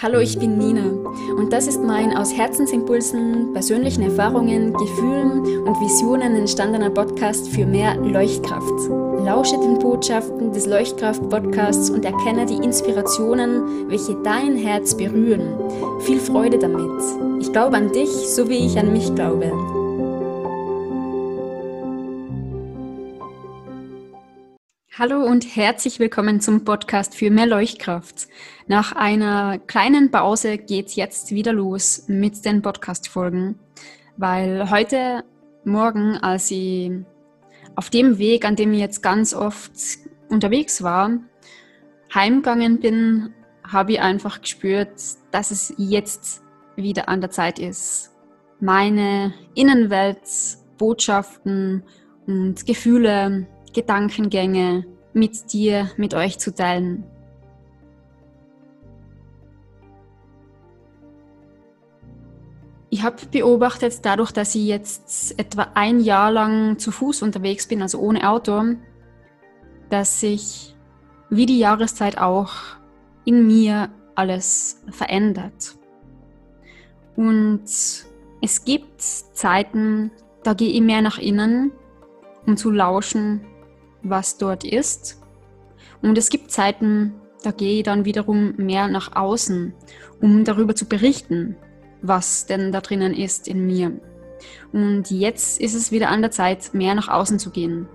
Hallo, ich bin Nina und das ist mein aus Herzensimpulsen, persönlichen Erfahrungen, Gefühlen und Visionen entstandener Podcast für mehr Leuchtkraft. Lausche den Botschaften des Leuchtkraft-Podcasts und erkenne die Inspirationen, welche dein Herz berühren. Viel Freude damit. Ich glaube an dich, so wie ich an mich glaube. Hallo und herzlich willkommen zum Podcast für mehr Leuchtkraft. Nach einer kleinen Pause geht's jetzt wieder los mit den Podcast-Folgen, weil heute Morgen, als ich auf dem Weg, an dem ich jetzt ganz oft unterwegs war, heimgegangen bin, habe ich einfach gespürt, dass es jetzt wieder an der Zeit ist, meine Innenwelt, Botschaften und Gefühle Gedankengänge mit dir, mit euch zu teilen. Ich habe beobachtet, dadurch, dass ich jetzt etwa ein Jahr lang zu Fuß unterwegs bin, also ohne Auto, dass sich wie die Jahreszeit auch in mir alles verändert. Und es gibt Zeiten, da gehe ich mehr nach innen, um zu lauschen, was dort ist. Und es gibt Zeiten, da gehe ich dann wiederum mehr nach außen, um darüber zu berichten, was denn da drinnen ist in mir. Und jetzt ist es wieder an der Zeit, mehr nach außen zu gehen.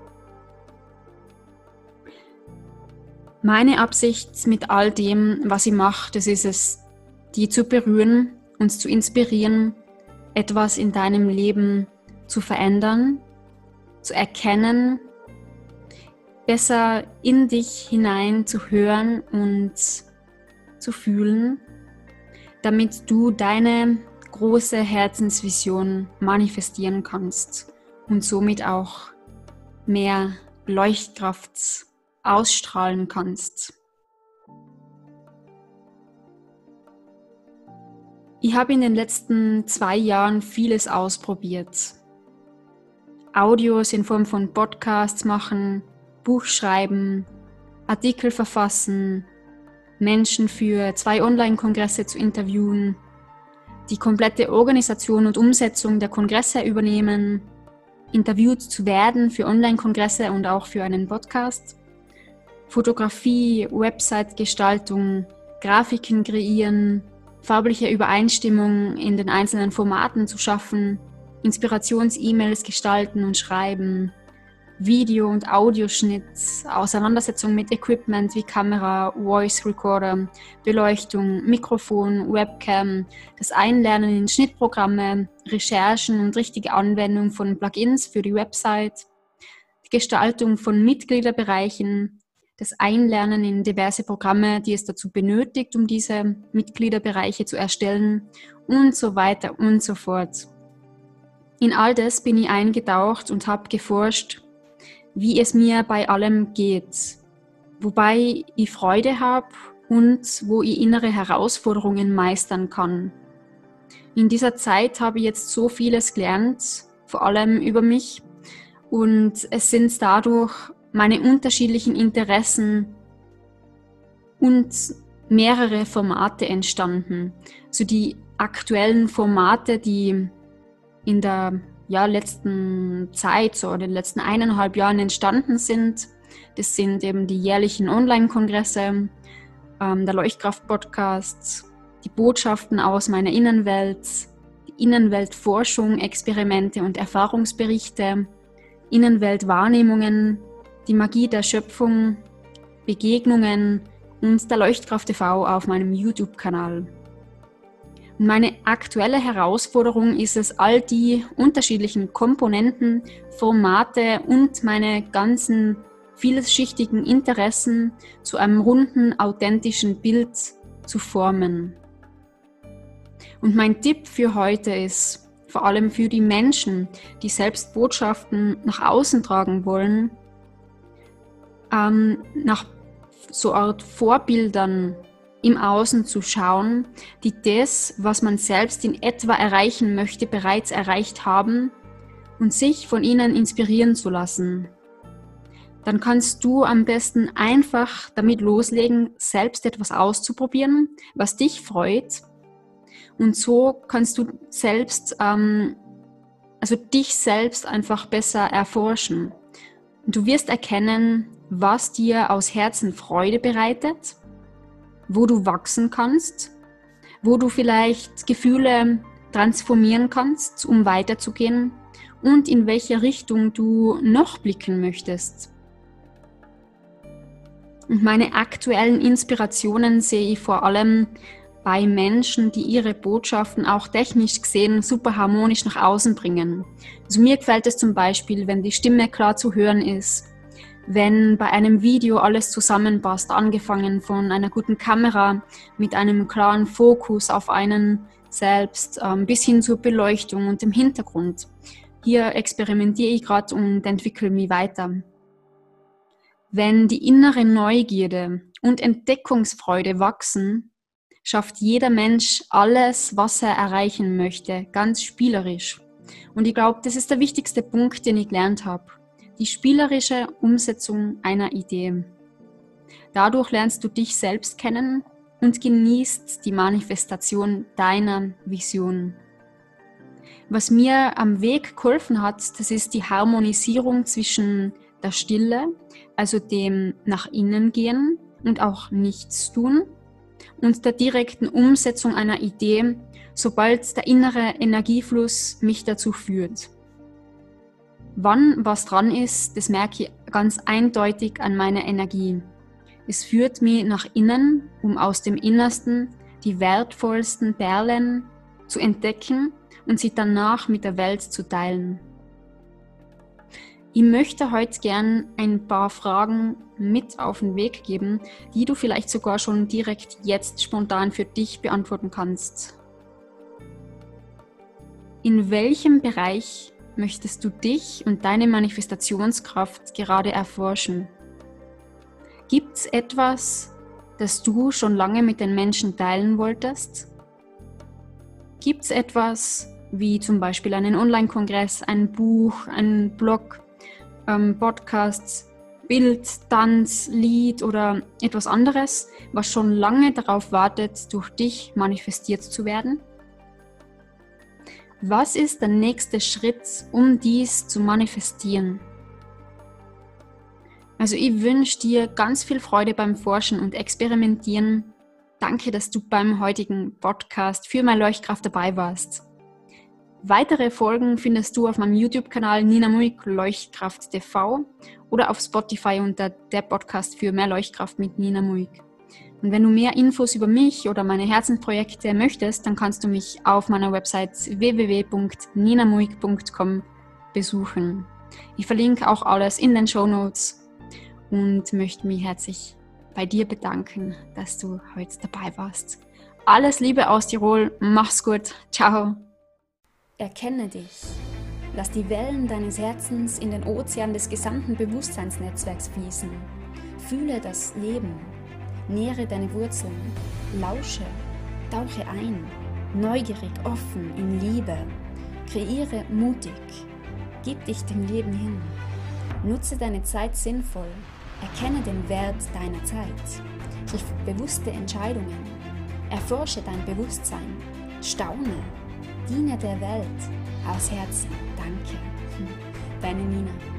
Meine Absicht mit all dem, was ich mache, das ist es, die zu berühren, uns zu inspirieren, etwas in deinem Leben zu verändern, zu erkennen, besser in dich hinein zu hören und zu fühlen, damit du deine große Herzensvision manifestieren kannst und somit auch mehr Leuchtkraft ausstrahlen kannst. Ich habe in den letzten zwei Jahren vieles ausprobiert. Audios in Form von Podcasts machen, Buch schreiben, Artikel verfassen, Menschen für zwei Online-Kongresse zu interviewen, die komplette Organisation und Umsetzung der Kongresse übernehmen, interviewt zu werden für Online-Kongresse und auch für einen Podcast, Fotografie, Website-Gestaltung, Grafiken kreieren, farbliche Übereinstimmung in den einzelnen Formaten zu schaffen, Inspirations-E-Mails gestalten und schreiben, Video- und Audioschnitt, Auseinandersetzung mit Equipment wie Kamera, Voice Recorder, Beleuchtung, Mikrofon, Webcam, das Einlernen in Schnittprogramme, Recherchen und richtige Anwendung von Plugins für die Website, die Gestaltung von Mitgliederbereichen, das Einlernen in diverse Programme, die es dazu benötigt, um diese Mitgliederbereiche zu erstellen und so weiter und so fort. In all das bin ich eingetaucht und habe geforscht, wie es mir bei allem geht, wobei ich Freude habe und wo ich innere Herausforderungen meistern kann. In dieser Zeit habe ich jetzt so vieles gelernt, vor allem über mich, und es sind dadurch meine unterschiedlichen Interessen und mehrere Formate entstanden. So die aktuellen Formate, die in der ja, letzten Zeit, so in den letzten eineinhalb Jahren entstanden sind. Das sind eben die jährlichen Online-Kongresse, ähm, der Leuchtkraft-Podcast, die Botschaften aus meiner Innenwelt, die Innenweltforschung, Experimente und Erfahrungsberichte, Innenweltwahrnehmungen, die Magie der Schöpfung, Begegnungen und der Leuchtkraft TV auf meinem YouTube-Kanal. Meine aktuelle Herausforderung ist es, all die unterschiedlichen Komponenten, Formate und meine ganzen vielschichtigen Interessen zu einem runden, authentischen Bild zu formen. Und mein Tipp für heute ist, vor allem für die Menschen, die selbst Botschaften nach außen tragen wollen, ähm, nach so Art Vorbildern im Außen zu schauen, die das, was man selbst in etwa erreichen möchte, bereits erreicht haben und sich von ihnen inspirieren zu lassen. dann kannst du am besten einfach damit loslegen, selbst etwas auszuprobieren, was dich freut. Und so kannst du selbst, ähm, also dich selbst einfach besser erforschen. Du wirst erkennen, was dir aus Herzen Freude bereitet, wo du wachsen kannst, wo du vielleicht Gefühle transformieren kannst, um weiterzugehen und in welche Richtung du noch blicken möchtest. Und meine aktuellen Inspirationen sehe ich vor allem bei Menschen, die ihre Botschaften auch technisch gesehen super harmonisch nach außen bringen. Also mir gefällt es zum Beispiel, wenn die Stimme klar zu hören ist, wenn bei einem Video alles zusammenpasst, angefangen von einer guten Kamera mit einem klaren Fokus auf einen selbst ähm, bis hin zur Beleuchtung und dem Hintergrund. Hier experimentiere ich gerade und entwickle mich weiter. Wenn die innere Neugierde und Entdeckungsfreude wachsen, schafft jeder Mensch alles, was er erreichen möchte, ganz spielerisch. Und ich glaube, das ist der wichtigste Punkt, den ich gelernt habe. Die spielerische Umsetzung einer Idee. Dadurch lernst du dich selbst kennen und genießt die Manifestation deiner Vision. Was mir am Weg geholfen hat, das ist die Harmonisierung zwischen der Stille, also dem nach innen gehen und auch nichts tun, und der direkten Umsetzung einer Idee, sobald der innere Energiefluss mich dazu führt. Wann was dran ist, das merke ich ganz eindeutig an meiner Energie. Es führt mich nach innen, um aus dem Innersten die wertvollsten Perlen zu entdecken und sie danach mit der Welt zu teilen. Ich möchte heute gern ein paar Fragen mit auf den Weg geben, die du vielleicht sogar schon direkt jetzt spontan für dich beantworten kannst. In welchem Bereich möchtest du dich und deine Manifestationskraft gerade erforschen? Gibt es etwas, das du schon lange mit den Menschen teilen wolltest? Gibt es etwas wie zum Beispiel einen Online-Kongress, ein Buch, einen Blog, ähm, Podcasts, Bild, Tanz, Lied oder etwas anderes, was schon lange darauf wartet, durch dich manifestiert zu werden? Was ist der nächste Schritt, um dies zu manifestieren? Also ich wünsche dir ganz viel Freude beim Forschen und Experimentieren. Danke, dass du beim heutigen Podcast für meine Leuchtkraft dabei warst. Weitere Folgen findest du auf meinem YouTube-Kanal Nina Muik Leuchtkraft TV oder auf Spotify unter der Podcast für mehr Leuchtkraft mit Nina Muik. Und wenn du mehr Infos über mich oder meine Herzensprojekte möchtest, dann kannst du mich auf meiner Website www.ninamuik.com besuchen. Ich verlinke auch alles in den Show Notes und möchte mich herzlich bei dir bedanken, dass du heute dabei warst. Alles Liebe aus Tirol, mach's gut, ciao. Erkenne dich. Lass die Wellen deines Herzens in den Ozean des gesamten Bewusstseinsnetzwerks fließen. Fühle das Leben. Nähre deine Wurzeln. Lausche. Tauche ein. Neugierig, offen, in Liebe. Kreiere mutig. Gib dich dem Leben hin. Nutze deine Zeit sinnvoll. Erkenne den Wert deiner Zeit. Triff bewusste Entscheidungen. Erforsche dein Bewusstsein. Staune Diene der Welt aus Herzen. Danke. Deine Nina.